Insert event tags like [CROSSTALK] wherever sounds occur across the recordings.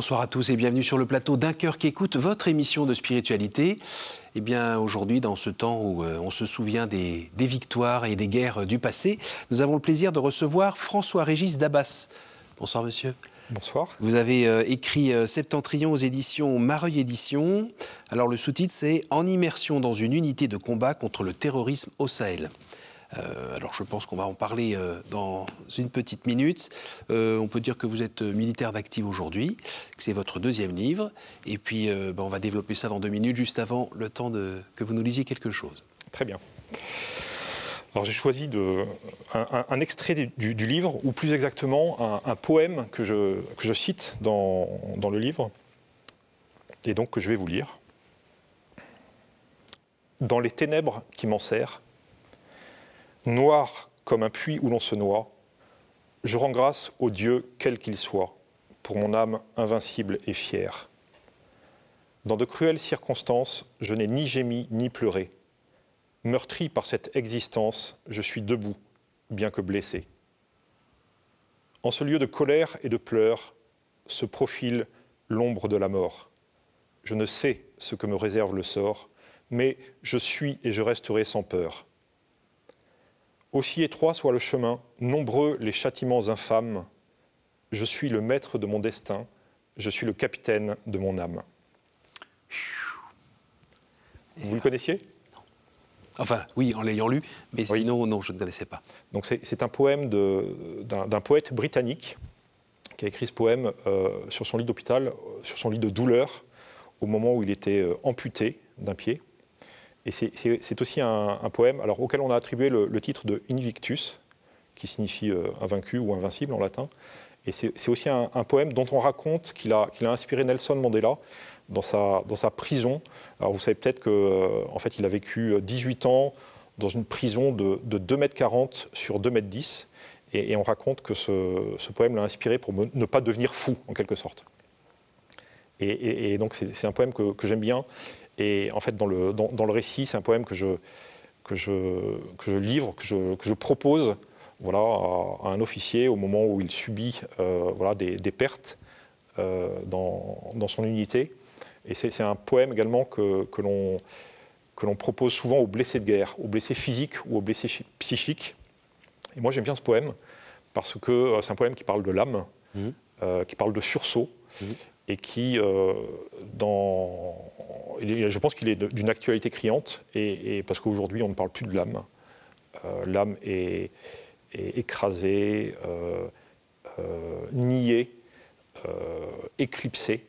Bonsoir à tous et bienvenue sur le plateau d'un cœur qui écoute votre émission de spiritualité. Eh bien, aujourd'hui, dans ce temps où euh, on se souvient des, victoires et des guerres du passé, nous avons le plaisir de recevoir François-Régis Dabas. Bonsoir, monsieur. Bonsoir. Vous avez euh, écrit euh, Septentrion aux éditions Mareuil Éditions. Alors, le sous-titre, c'est En immersion dans une unité de combat contre le terrorisme au Sahel. Euh, alors je pense qu'on va en parler euh, dans une petite minute. Euh, on peut dire que vous êtes militaire d'active aujourd'hui, que c'est votre deuxième livre. Et puis ben, on va développer ça dans deux minutes, juste avant le temps que vous nous lisiez quelque chose. Très bien. Alors j'ai choisi de, un, extrait du, livre, ou plus exactement un, poème que je, que je cite dans, dans, le livre, et donc que je vais vous lire. Dans les ténèbres qui m'en serrent, Noir comme un puits où l'on se noie, je rends grâce au Dieu quel qu'il soit, pour mon âme invincible et fière. Dans de cruelles circonstances, je n'ai ni gémi ni pleuré. Meurtri par cette existence, je suis debout, bien que blessé. En ce lieu de colère et de pleurs se profile l'ombre de la mort. Je ne sais ce que me réserve le sort, mais je suis et je resterai sans peur. Aussi étroit soit le chemin, nombreux les châtiments infâmes, je suis le maître de mon destin, je suis le capitaine de mon âme. Vous le connaissiez? Enfin, oui, en l'ayant lu, mais sinon, non, je ne connaissais pas. Donc, c'est un poème d'un poète britannique qui a écrit ce poème euh, sur son lit d'hôpital, sur son lit de douleur, au moment où il était euh, amputé d'un pied. Et c'est aussi un, poème alors, auquel on a attribué le, titre de Invictus, qui signifie euh, invaincu ou invincible en latin. Et c'est aussi un, poème dont on raconte qu'il a, inspiré Nelson Mandela dans sa, prison. Vous savez peut-être qu'en euh, en fait, il a vécu 18 euh, ans dans une prison de, de 2,40 m sur 2,10 m. Et, et, on raconte que ce, poème l'a inspiré pour ne pas devenir fou, en quelque sorte. Et, donc c'est un poème que j'aime bien et en fait, dans le, dans, le récit, c'est un poème que je, que je, que je livre, que je, que je propose voilà, à, un officier au moment où il subit euh, voilà, des, des pertes euh, dans, dans, son unité. Et c'est un poème également que, que l'on propose souvent aux blessés de guerre, aux blessés physiques ou aux blessés psychiques. Et moi, j'aime bien ce poème parce que euh, c'est un poème qui parle de l'âme, mmh. qui parle de sursaut. Mmh et qui, euh, dans, je pense qu'il est d'une actualité criante, et, parce qu'aujourd'hui on ne parle plus de l'âme. Euh, l'âme est, écrasée, euh, niée, éclipsée.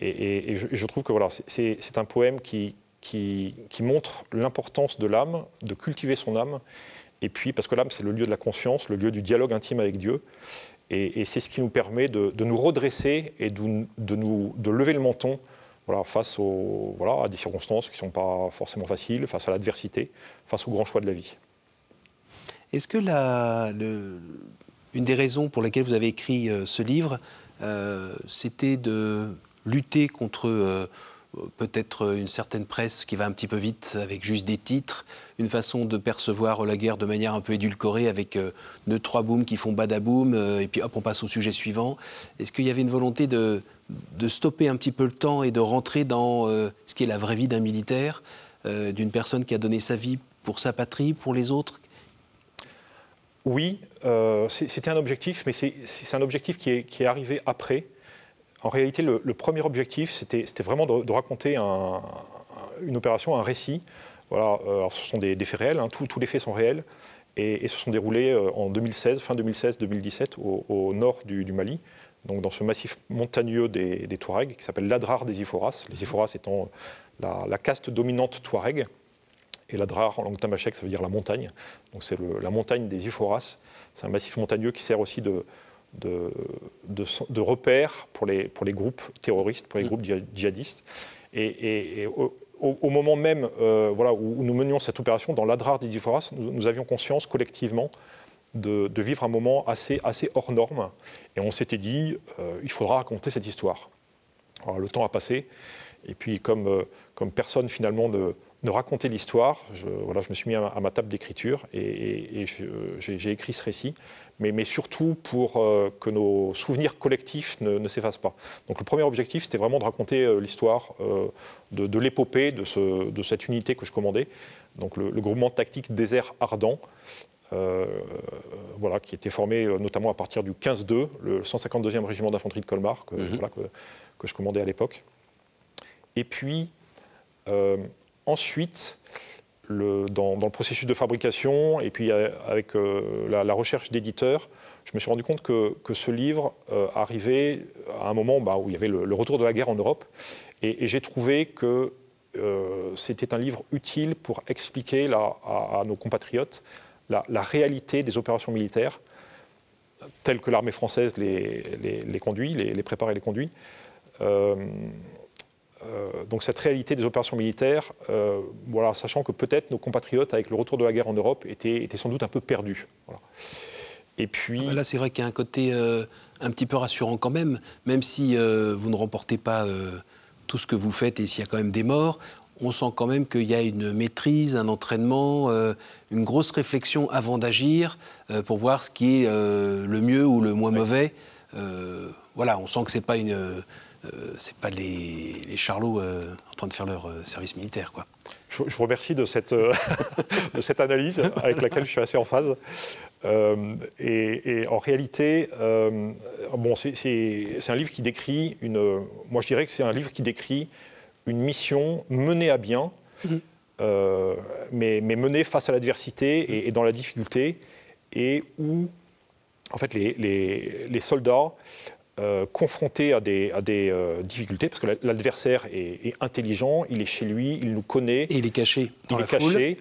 Et, je, trouve que voilà, c'est un poème qui, qui, montre l'importance de l'âme, de cultiver son âme, et puis parce que l'âme c'est le lieu de la conscience, le lieu du dialogue intime avec Dieu. Et, c'est ce qui nous permet de, nous redresser et de, nous, de lever le menton voilà, face aux, voilà, à des circonstances qui ne sont pas forcément faciles, face à l'adversité, face aux grands choix de la vie. Est-ce que la, une des raisons pour lesquelles vous avez écrit euh, ce livre, euh, c'était de lutter contre euh, peut-être une certaine presse qui va un petit peu vite avec juste des titres, une façon de percevoir la guerre de manière un peu édulcorée avec euh, deux, trois booms qui font badaboum, euh, et puis hop, on passe au sujet suivant. Est-ce qu'il y avait une volonté de, stopper un petit peu le temps et de rentrer dans euh, ce qui est la vraie vie d'un militaire, d'une personne qui a donné sa vie pour sa patrie, pour les autres? Oui, c'était un objectif, mais c'est un objectif qui est, qui est arrivé après. En réalité, le, premier objectif, c'était vraiment de, raconter une opération, un récit. Voilà, euh, ce sont des, faits réels, hein, tous les faits sont réels, et, se sont déroulés euh, en 2016, fin 2016-2017, au, nord du, Mali, donc dans ce massif montagneux des, Touaregs, qui s'appelle l'Adrar des Iforas, les Iforas étant la, caste dominante Touareg, et l'Adrar en langue tamashek, ça veut dire la montagne, donc c'est la montagne des Iforas, c'est un massif montagneux qui sert aussi de, de, de, repères pour les, pour les groupes terroristes, pour les mm. groupes djihadistes. Et, au, moment même euh, voilà, où, nous menions cette opération, dans l'Adrar d'Idiforas, nous, nous, avions conscience collectivement de, vivre un moment assez, assez hors norme. Et on s'était dit, euh, il faudra raconter cette histoire. Alors, le temps a passé, et puis comme, euh, comme personne finalement ne, de raconter l'histoire. Je, voilà, je me suis mis à, ma table d'écriture et, j'ai écrit ce récit, mais, mais surtout pour euh, que nos souvenirs collectifs ne, s'effacent pas. Donc le premier objectif, c'était vraiment de raconter euh, l'histoire euh, de, l'épopée de, ce, de, cette unité que je commandais, donc le, groupement tactique désert ardent. voilà, qui était formé notamment à partir du 15-2, le 152e régiment d'infanterie de Colmar, que, mhm. que, que, je commandais à l'époque. Et puis, ensuite, dans, le processus de fabrication et puis euh, avec euh, la, recherche d'éditeurs, je me suis rendu compte que, ce livre euh, arrivait à un moment bah, où il y avait le, retour de la guerre en Europe. Et, j'ai trouvé que c'était un livre utile pour expliquer à, nos compatriotes la, réalité des opérations militaires telles que l'armée française les, conduit, les, prépare et les conduit. Euh, donc cette réalité des opérations militaires, euh, voilà, sachant que peut-être nos compatriotes, avec le retour de la guerre en Europe, étaient, sans doute un peu perdus. Et puis... Là, c'est vrai qu'il y a un côté euh, un petit peu rassurant quand même, même si vous ne remportez pas tout ce que vous faites et s'il y a quand même des morts, on sent quand même qu'il y a une maîtrise, un entraînement, une grosse réflexion avant d'agir pour voir ce qui est le mieux ou le moins mauvais. voilà, on sent que c'est pas une c'est pas les, les charlots euh, en train de faire leur euh, service militaire. Quoi. Je, vous remercie de cette, [LAUGHS] de cette analyse avec laquelle je suis assez en phase. Et, en réalité, bon, c'est un livre qui décrit une. Moi, je dirais que c'est un livre qui décrit une mission menée à bien, mhm. mais, mais, menée face à l'adversité et, dans la difficulté, et où, en fait, les, les, les soldats euh, confronté à des, à des euh, difficultés, parce que l'adversaire est, intelligent, il est chez lui, il nous connaît. Et il est caché dans il est caché.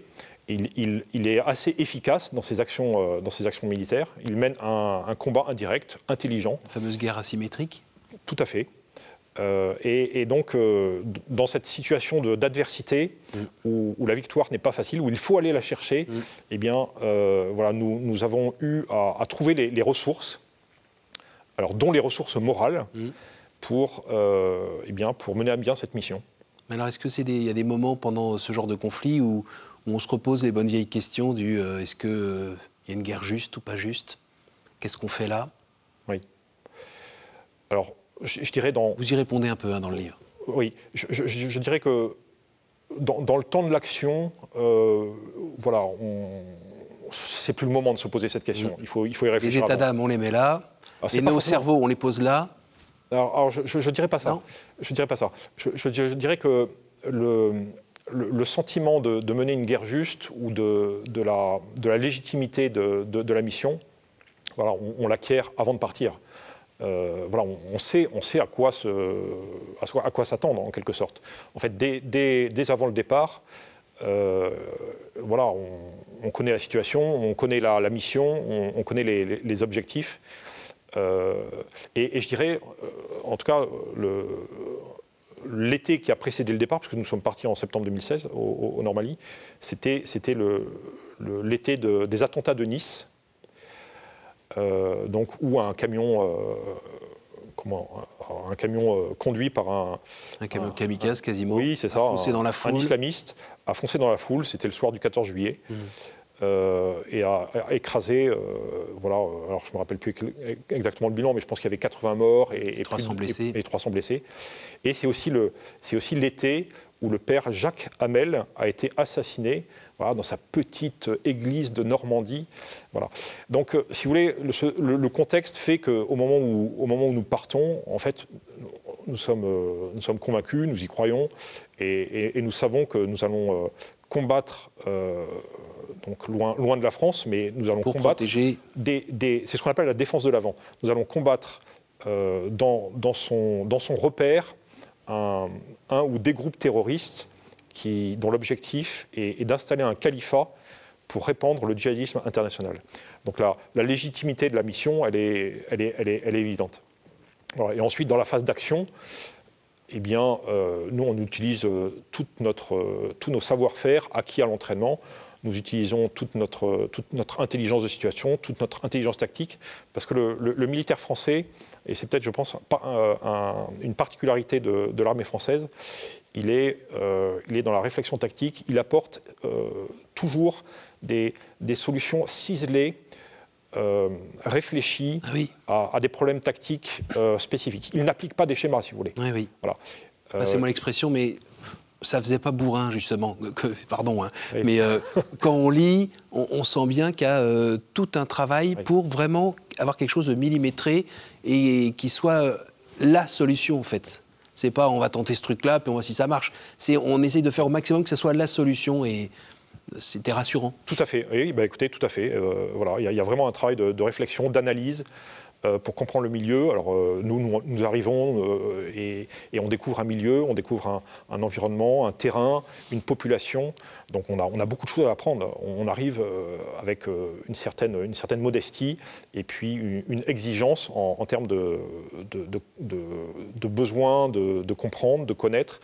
Il, il, est assez efficace dans ses actions, euh, dans ses actions militaires. Il mène un, combat indirect, intelligent. La fameuse guerre asymétrique Tout à fait. Et, donc, dans cette situation d'adversité, mm. où, la victoire n'est pas facile, où il faut aller la chercher, mm. eh bien, voilà, nous, nous, avons eu à, trouver les, les ressources alors dont les ressources morales, mmh. pour, euh, eh bien, pour mener à bien cette mission. Alors est-ce qu'il y a des moments pendant ce genre de conflit où, on se repose les bonnes vieilles questions du euh, est-ce qu'il euh, y a une guerre juste ou pas juste? Qu'est-ce qu'on fait là? Oui. Alors je, dirais dans... Vous y répondez un peu hein, dans le livre. Oui, je, dirais que dans, le temps de l'action, voilà, c'est plus le moment de se poser cette question. Mmh. Il, faut, il faut y réfléchir. Les états d'âme, on les met là. Et nos cerveaux, on les pose là Alors, je ne dirais pas ça. je dirais pas ça. Je, dirais que le, le, sentiment de, mener une guerre juste ou de, de, la, de la, légitimité de, la mission, voilà, on, l'acquiert avant de partir. Euh, voilà, on, sait, on sait à quoi, se, à quoi s'attendre en quelque sorte. En fait, dès, dès, avant le départ, euh, voilà, on, connaît la situation, on connaît la, la mission, on, connaît les, les objectifs. Euh, et, je dirais, euh, en tout cas, l'été qui a précédé le départ, parce que nous sommes partis en septembre 2016 au, au Normandie, c'était l'été des attentats de Nice, euh, donc, où un camion, comment, un camion conduit par un... Un camion kamikaze quasiment, oui, c'est ça, a foncé dans la foule. un islamiste a foncé dans la foule, c'était le soir du 14 juillet. Mmh. Euh, et a, écrasé, euh, voilà, alors je ne me rappelle plus exactement le bilan, mais je pense qu'il y avait 80 morts et, 300 blessés. Et, 300 blessés. Et c'est aussi l'été où le père Jacques Hamel a été assassiné voilà, dans sa petite église de Normandie. Voilà. Donc, euh, si vous voulez, le, contexte fait qu'au moment, où, au moment où nous partons, en fait, nous sommes, nous sommes convaincus, nous y croyons, et, nous savons que nous allons combattre donc loin, loin de la France, mais nous allons combattre. Des, c'est ce qu'on appelle la défense de l'avant. Nous allons combattre euh, dans, dans, son, dans son repère un, un, ou des groupes terroristes qui, dont l'objectif est, d'installer un califat pour répandre le djihadisme international. Donc la, la légitimité de la mission, elle est, elle est, elle est, elle est évidente. Et ensuite, dans la phase d'action, eh bien, euh, nous, on utilise euh, notre, tous nos savoir-faire acquis à l'entraînement. Nous utilisons toute notre, intelligence de situation, toute notre intelligence tactique, parce que le, militaire français, et c'est peut-être, je pense, une particularité de, l'armée française, il est, dans la réflexion tactique, il apporte toujours des, solutions ciselées euh, réfléchi ah à, des problèmes tactiques euh, spécifiques. Il n'applique pas des schémas, si vous voulez. Oui, oui. Voilà. Ah, c'est mon expression, mais ça faisait pas bourrin, justement. Que, pardon, hein. mais euh, quand on lit, on, sent bien qu'il y a tout un travail pour vraiment avoir quelque chose de millimétré et qui soit la solution, en fait. C'est pas on va tenter ce truc-là, puis on voit si ça marche. C'est on essaye de faire au maximum que ce soit la solution et c'était rassurant. Tout à fait. Oui, bah écoutez, tout à fait. Euh, voilà, il y, a vraiment un travail de, réflexion, d'analyse. Euh, pour comprendre le milieu. Alors euh, nous, nous, arrivons et, on découvre un milieu, on découvre un, environnement, un terrain, une population. Donc on a, beaucoup de choses à apprendre. On arrive avec une certaine, modestie et puis une, exigence en, termes de besoin de, comprendre, de connaître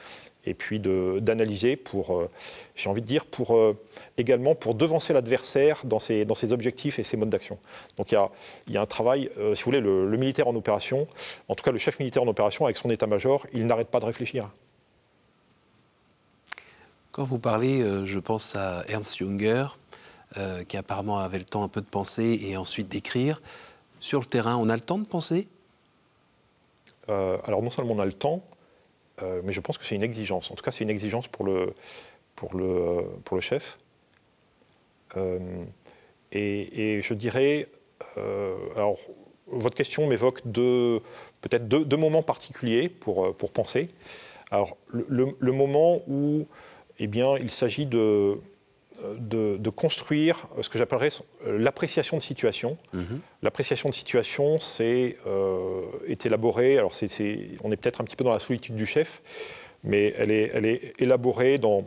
et puis d'analyser pour, euh, j'ai envie de dire, pour euh, également pour devancer l'adversaire dans ses, dans ses objectifs et ses modes d'action. Donc il y a, y a, un travail, euh, si vous voulez, le, militaire en opération, en tout cas le chef militaire en opération avec son état-major, il n'arrête pas de réfléchir. Quand vous parlez, je pense à Ernst Junger, qui apparemment avait le temps un peu de penser et ensuite d'écrire. Sur le terrain, on a le temps de penser? Alors non seulement on a le temps, euh, mais je pense que c'est une exigence. En tout cas, c'est une exigence pour le, pour le, pour le chef. Euh, et, je dirais, euh, alors, votre question m'évoque peut-être deux, moments particuliers pour, pour penser. Alors, le, moment où eh bien, il s'agit de, de, construire ce que j'appellerais l'appréciation de situation. Mhm. L'appréciation de situation, c'est euh, est élaborée, alors on est peut-être un petit peu dans la solitude du chef, mais elle est, elle est élaborée dans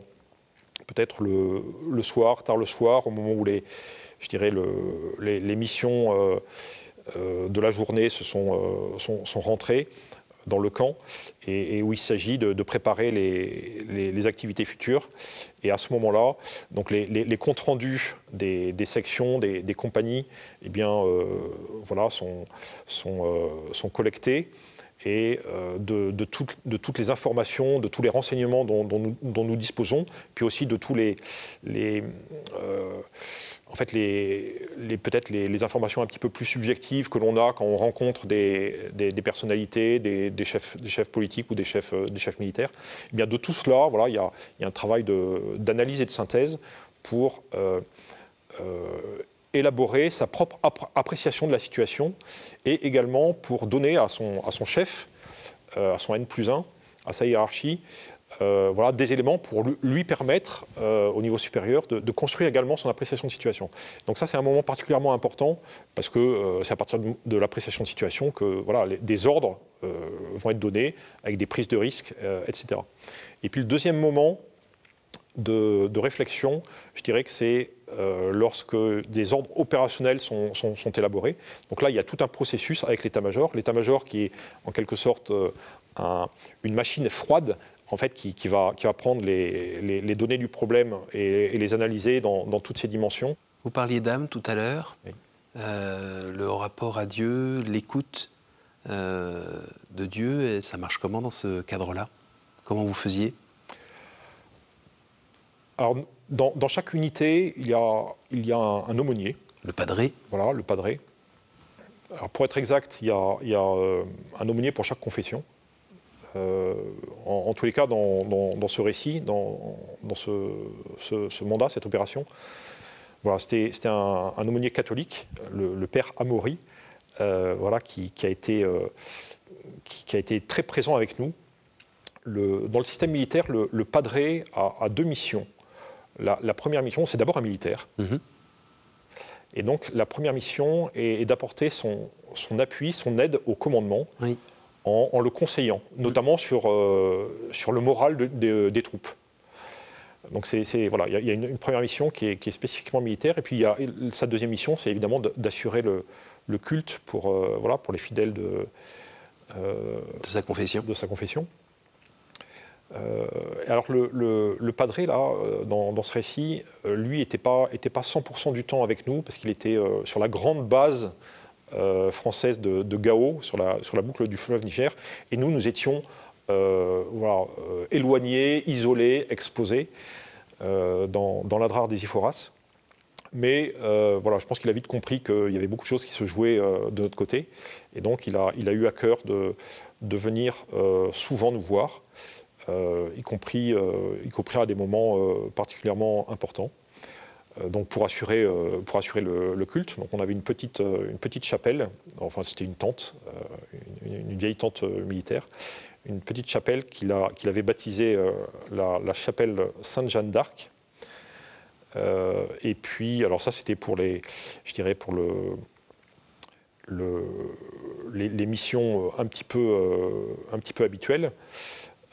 peut-être le, soir, tard le soir, au moment où les, je dirais les, missions euh, euh, de la journée se sont, sont, sont rentrées dans le camp et, où il s'agit de, préparer les, activités futures. Et à ce moment-là, donc les, comptes rendus des, sections, des, compagnies, eh bien, euh, voilà, sont, sont, euh, sont collectés et euh, de, toutes les informations, de tous les renseignements dont, nous, disposons, puis aussi de tous les, les en fait, peut-être les, informations un petit peu plus subjectives que l'on a quand on rencontre des, personnalités, des, chefs, politiques ou des chefs, chefs militaires. Eh bien, de tout cela, voilà, il y a, un travail d'analyse et de synthèse pour euh, euh, élaborer sa propre appréciation de la situation et également pour donner à son, à son chef, euh, à son N plus 1, à sa hiérarchie, euh, voilà, des éléments pour lui permettre, euh, au niveau supérieur, de, construire également son appréciation de situation. Donc ça, c'est un moment particulièrement important, parce que c'est à partir de, l'appréciation de situation que voilà, des ordres vont être donnés, avec des prises de risques, etc. Et puis le deuxième moment de, réflexion, je dirais que c'est lorsque des ordres opérationnels sont, élaborés. Donc là, il y a tout un processus avec l'état-major. L'état-major qui est en quelque sorte une machine froide en fait, qui, va, qui va prendre les, données du problème et, les analyser dans, toutes ces dimensions. Vous parliez d'âme tout à l'heure, euh, le rapport à Dieu, l'écoute euh, de Dieu, et ça marche comment dans ce cadre-là? Comment vous faisiez? Alors, dans, chaque unité, il y a, il y a un, aumônier. Le padré Voilà, le padré. Alors, pour être exact, il y a, il y a euh, un aumônier pour chaque confession. Euh, en, tous les cas, dans, ce récit, dans, ce, mandat, cette opération, voilà, c'était un, aumônier catholique, le, père Amaury, euh, voilà, qui, a été, euh, qui, a été très présent avec nous. Le, dans le système militaire, le, padré a, deux missions. La, première mission, c'est d'abord un militaire. Mhm. Et donc, la première mission est, d'apporter son, son, appui, son aide au commandement. Oui en, le conseillant, notamment sur, euh, sur le moral des troupes. Donc c'est, voilà, il y, a une, première mission qui est, spécifiquement militaire, et puis il y a sa deuxième mission, c'est évidemment d'assurer le, le, culte pour, euh, voilà, pour les fidèles de, euh, de sa confession. De sa confession. Alors le, padré, là, dans, dans ce récit, lui n'était pas, était pas 100% du temps avec nous, parce qu'il était sur la grande base euh, française de, Gao sur la, boucle du fleuve Niger. Et nous, nous étions voilà, éloigné, isolé, exposé dans, l'adrar des Iphoras. Mais voilà, je pense qu'il a vite compris qu'il y avait beaucoup de choses qui se jouaient de notre côté. Et donc, il a, eu à cœur de venir souvent nous voir, y, compris, y compris à des moments particulièrement importants. Euh, donc pour assurer, euh, pour assurer le, culte. Donc on avait une petite, euh, une petite chapelle, enfin c'était une tente, une, vieille tente militaire, une petite chapelle qu'il avait baptisée la, chapelle Sainte-Jeanne d'Arc. et puis, alors ça c'était pour les, je dirais pour le les, missions un petit peu, un petit peu habituelles.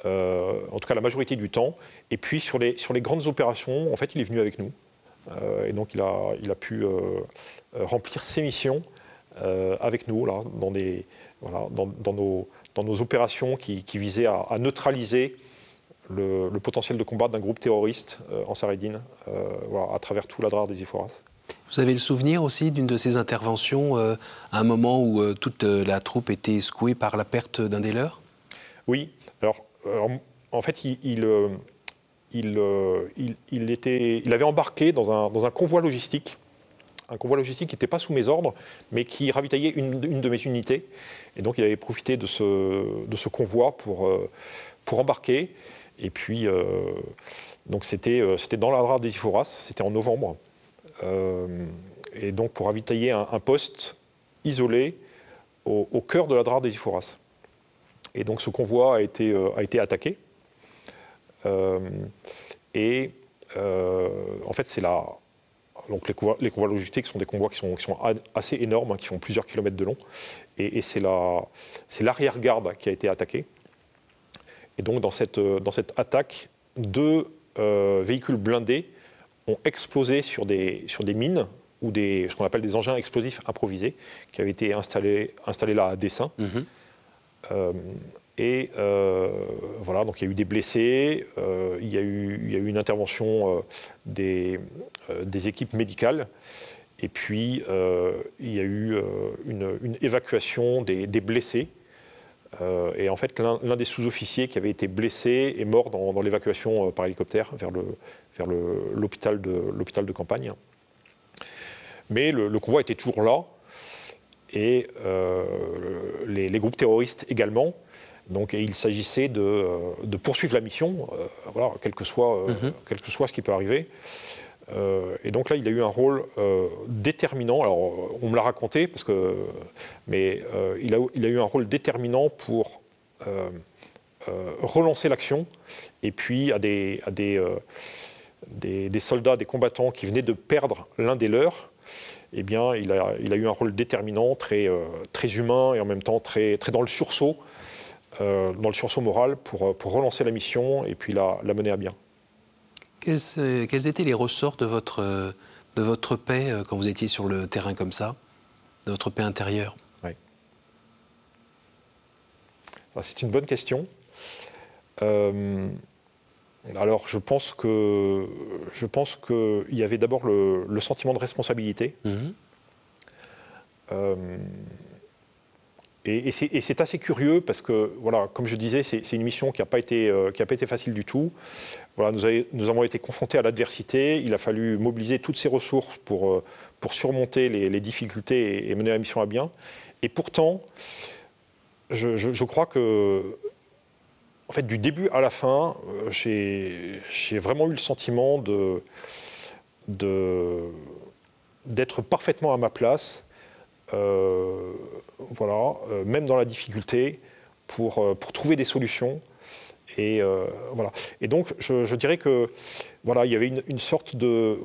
En tout cas la majorité du temps. Et puis sur les, sur les grandes opérations, en fait, il est venu avec nous. Euh, et donc il a, il a pu euh, remplir ses missions euh, avec nous là, dans, des, voilà, dans, dans, nos, dans nos opérations qui, qui visaient à, neutraliser le, potentiel de combat d'un groupe terroriste en Saridine voilà, à travers tout l'adrar des Iphoras. Vous avez le souvenir aussi d'une de ces interventions à un moment où toute la troupe était secouée par la perte d'un des leurs? Oui. Alors, en fait, il, euh, il, il, était, il, avait embarqué dans un, dans un, convoi logistique, un convoi logistique qui n'était pas sous mes ordres, mais qui ravitaillait une, une, de mes unités. Et donc il avait profité de ce, de ce convoi pour, euh, pour embarquer. Et puis, euh, donc c'était, dans la des Iphoras, c'était en novembre. et donc pour ravitailler un, poste isolé au, cœur de la des Iphoras. Et donc ce convoi a été, a été attaqué. Euh, et euh, en fait, c'est la, donc les convois, logistiques sont des convois qui sont, qui sont assez énormes, hein, qui font plusieurs kilomètres de long. Et, c'est l'arrière-garde qui a été attaquée. Et donc dans cette, dans cette attaque, deux euh, véhicules blindés ont explosé sur des, sur des mines ou des, ce qu'on appelle des engins explosifs improvisés qui avaient été installés, installés là à dessein. Mm-hmm. Et euh, voilà, donc il y a eu des blessés, euh, il, y a eu, une intervention euh, des, équipes médicales, et puis il y a eu une, évacuation des, blessés. et en fait, l'un des sous-officiers qui avait été blessé est mort dans, l'évacuation par hélicoptère vers l'hôpital de campagne. Mais le, convoi était toujours là, et les, les, groupes terroristes également. Donc, il s'agissait de, euh, poursuivre la mission, euh, voilà, quel, que soit, euh, mhm. quel que soit ce qui peut arriver. et donc là, il a eu un rôle déterminant. Alors, on me l'a raconté, parce que, mais il, a, il, a, eu un rôle déterminant pour relancer l'action. Et puis, à, des, à des, des, soldats, des combattants qui venaient de perdre l'un des leurs, eh bien, il a, il a, eu un rôle déterminant, très, très humain et en même temps très, très dans le sursaut euh, dans le sursaut moral pour, euh, pour, relancer la mission et puis la, la mener à bien. Quels, quels, étaient les ressorts de votre, de votre paix euh, quand vous étiez sur le terrain comme ça, de votre paix intérieure? Oui. C'est une bonne question. Alors, je pense que je pense qu'il y avait d'abord le, le, sentiment de responsabilité. Mmh. Et, c'est assez curieux parce que, voilà, comme je disais, c'est une mission qui n'a pas, été, euh, pas été facile du tout. Voilà, nous, nous avons été confrontés à l'adversité. Il a fallu mobiliser toutes ces ressources pour, euh, pour surmonter les, difficultés et, mener la mission à bien. Et pourtant, je, je, crois que, en fait, du début à la fin, euh, j'ai vraiment eu le sentiment de d'être parfaitement à ma place euh, voilà, euh, même dans la difficulté, pour, euh, pour trouver des solutions. Et, voilà. et donc, je, dirais que voilà, il y avait une, sorte de,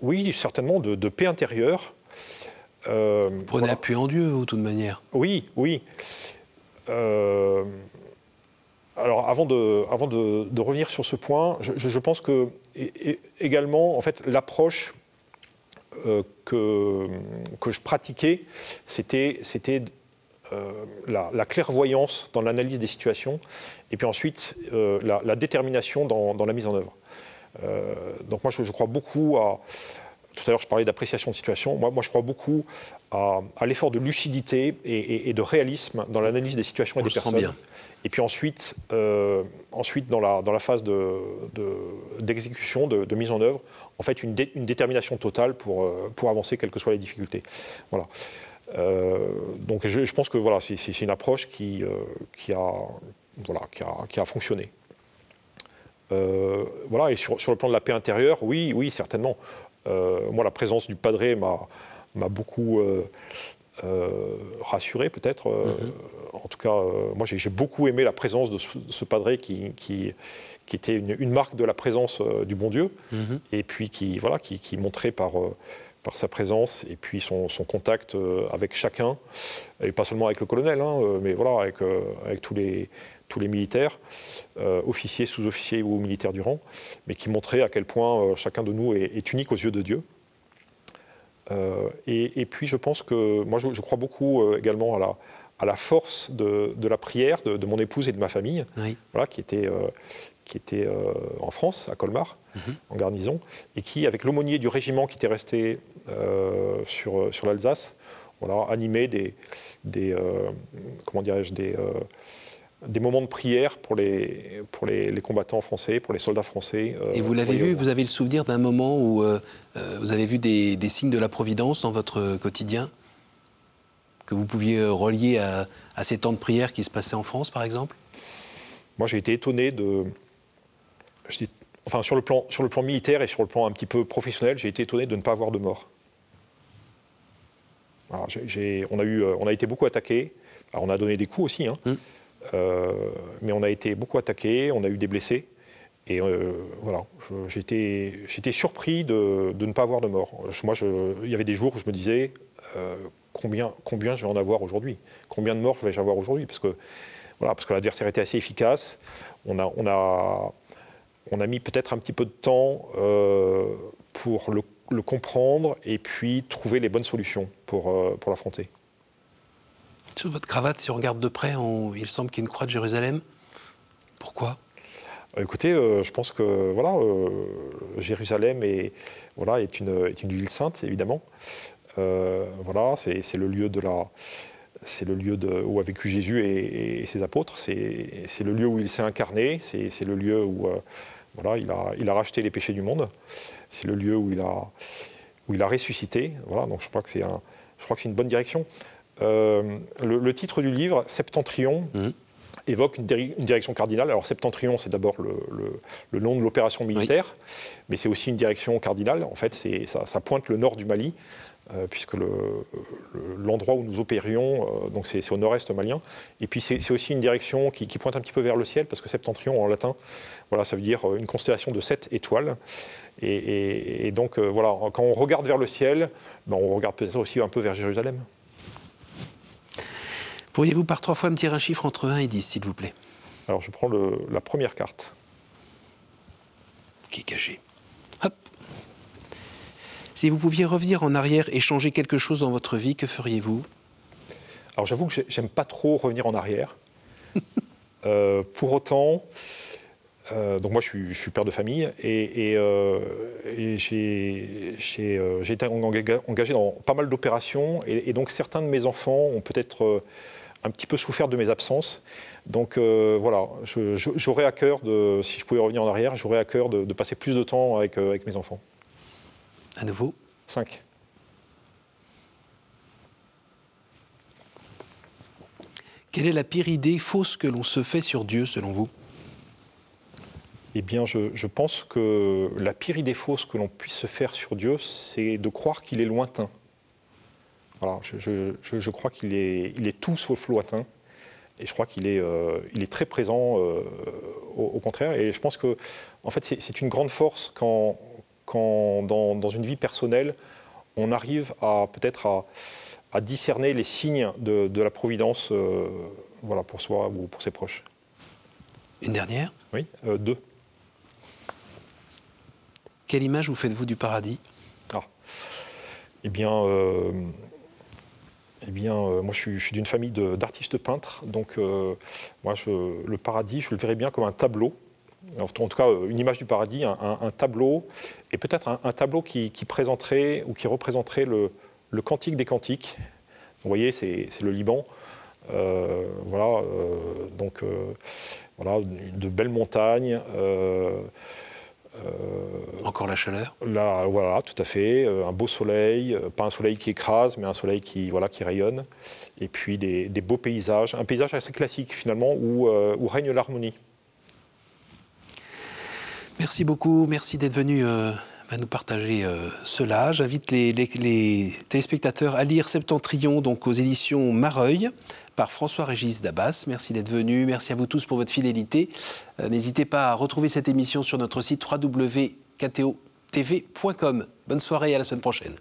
oui, certainement, de, paix intérieure. Prenez appui en Dieu, de toute manière. Oui, oui. Alors, avant de, revenir sur ce point, je, pense que également, en fait, l'approche euh, que, que je pratiquais, c'était euh, la, clairvoyance dans l'analyse des situations, et puis ensuite euh, la, détermination dans, la mise en œuvre. donc moi, je, crois beaucoup à, tout à l'heure, je parlais d'appréciation de situation. Moi, moi, je crois beaucoup à, l'effort de lucidité et, de réalisme dans l'analyse des situations et des personnes. Bien. Et puis ensuite, euh, ensuite dans, la, dans la phase d'exécution, de, de, mise en œuvre, en fait, une, une détermination totale pour, euh, pour avancer, quelles que soient les difficultés. Voilà. Euh, donc je, je, pense que voilà, c'est une approche qui, qui, a, voilà, qui, a, qui a fonctionné. voilà, et sur, sur, le plan de la paix intérieure, oui, oui, certainement. Euh, moi, la présence du padré m'a beaucoup euh, euh, rassuré, peut-être. Mhm. En tout cas, moi, j'ai beaucoup aimé la présence de ce, padré qui, qui, était une, marque de la présence du bon Dieu, mhm. et puis qui, voilà, qui, montrait par par sa présence et puis son, contact avec chacun, et pas seulement avec le colonel, hein, mais voilà, avec, avec tous, les, tous les militaires, euh, officiers, sous-officiers ou militaires du rang, mais qui montrait à quel point euh, chacun de nous est, unique aux yeux de Dieu. Euh, et, puis je pense que moi je, crois beaucoup également à la, à la force de, la prière de, mon épouse et de ma famille, voilà, qui était, qui était en France, à Colmar, mhm. en garnison, et qui, avec l'aumônier du régiment qui était resté sur, sur l'Alsace, voilà, animait des, des comment dirais-je, des des moments de prière pour les, pour les, combattants français, pour les soldats français. Euh, et vous l'avez vu, vous avez le souvenir d'un moment où euh, euh, vous avez vu des, signes de la Providence dans votre quotidien Que vous pouviez relier à, ces temps de prière qui se passaient en France, par exemple? Moi, j'ai été étonné de. Enfin, sur le, plan, sur le plan militaire et sur le plan un petit peu professionnel, j'ai été étonné de ne pas avoir de mort. on, a eu, on a été beaucoup attaqués. on a donné des coups aussi. Hein. Hum. Euh, mais on a été beaucoup attaqué, on a eu des blessés. Et euh, voilà, j'étais surpris de, ne pas avoir de mort. moi, il y avait des jours où je me disais euh, combien, combien je vais en avoir aujourd'hui? Combien de morts vais-je avoir aujourd'hui? Parce que, voilà, parce que l'adversaire était assez efficace. On a, on a, on a mis peut-être un petit peu de temps pour le, le, comprendre et puis trouver les bonnes solutions pour, pour l'affronter. Sur votre cravate, si on regarde de près, il semble qu'il y ait une croix de Jérusalem. Pourquoi? Euh, Écoutez, euh, je pense que voilà, euh, Jérusalem est, voilà, est, une, est une ville sainte, évidemment. voilà, c'est le lieu de la, c'est le lieu de, où a vécu Jésus et, ses apôtres. C'est le lieu où il s'est incarné. C'est le lieu où voilà, il a, il a racheté les péchés du monde. C'est le lieu où il a, où il a ressuscité. Voilà, donc je crois que c'est un, je crois que c'est une bonne direction. Euh, le, titre du livre, Septentrion, mhm. évoque une, direction cardinale. Alors Septentrion, c'est d'abord le, nom de l'opération militaire, mais c'est aussi une direction cardinale. En fait, ça, ça, pointe le nord du Mali, puisque l'endroit où nous opérions, euh, donc c'est au nord-est malien. Et puis c'est aussi une direction qui, pointe un petit peu vers le ciel, parce que Septentrion en latin, voilà, ça veut dire une constellation de sept étoiles. Et, donc voilà, quand on regarde vers le ciel, ben, on regarde peut-être aussi un peu vers Jérusalem. Pourriez-vous par trois fois me dire un chiffre entre 1 et 10, s'il vous plaît? Alors, je prends la première carte. Qui est cachée. Si vous pouviez revenir en arrière et changer quelque chose dans votre vie, que feriez-vous? Alors, j'avoue que j'aime pas trop revenir en arrière. [LAUGHS] Euh, pour autant, euh, donc moi je suis, père de famille et, euh, j'ai été engagé dans pas mal d'opérations et, et, donc certains de mes enfants ont peut-être un petit peu souffert de mes absences. Donc euh, voilà, j'aurais à cœur, de, si je pouvais revenir en arrière, j'aurais à cœur de, passer plus de temps avec, avec mes enfants. À nouveau Cinq. Quelle est la pire idée fausse que l'on se fait sur Dieu, selon vous? Eh bien, je, je, pense que la pire idée fausse que l'on puisse se faire sur Dieu, c'est de croire qu'il est lointain je, crois qu'il est, il est tout sauf lointain. Et je crois qu'il est, euh, il est très présent euh, au, contraire. Et je pense que en fait, c'est une grande force quand, quand dans, une vie personnelle, on arrive à peut-être à, discerner les signes de, la providence euh, voilà, pour soi ou pour ses proches. Une dernière? Oui, deux. Quelle image vous faites-vous du paradis? Ah. Eh bien, eh bien, euh, moi, je suis, d'une famille d'artistes peintres. Donc, euh, moi, le paradis, je le verrais bien comme un tableau en tout cas une image du paradis, un, tableau, et peut-être un, tableau qui, présenterait ou qui représenterait le, le cantique des cantiques. Vous voyez, c'est le Liban. Euh, voilà, euh, donc euh, voilà, de belles montagnes. Encore la chaleur là, Voilà, tout à fait. un beau soleil, pas un soleil qui écrase, mais un soleil qui, voilà, qui rayonne. Et puis des, beaux paysages. Un paysage assez classique finalement où, où règne l'harmonie. Merci beaucoup, merci d'être venu à nous partager euh, cela. J'invite les, téléspectateurs à lire Septentrion, donc aux éditions Mareuil, par François-Régis Dabas. Merci d'être venu. Merci à vous tous pour votre fidélité. Euh, n'hésitez pas à retrouver cette émission sur notre site www.ktotv.com. Bonne soirée et à la semaine prochaine.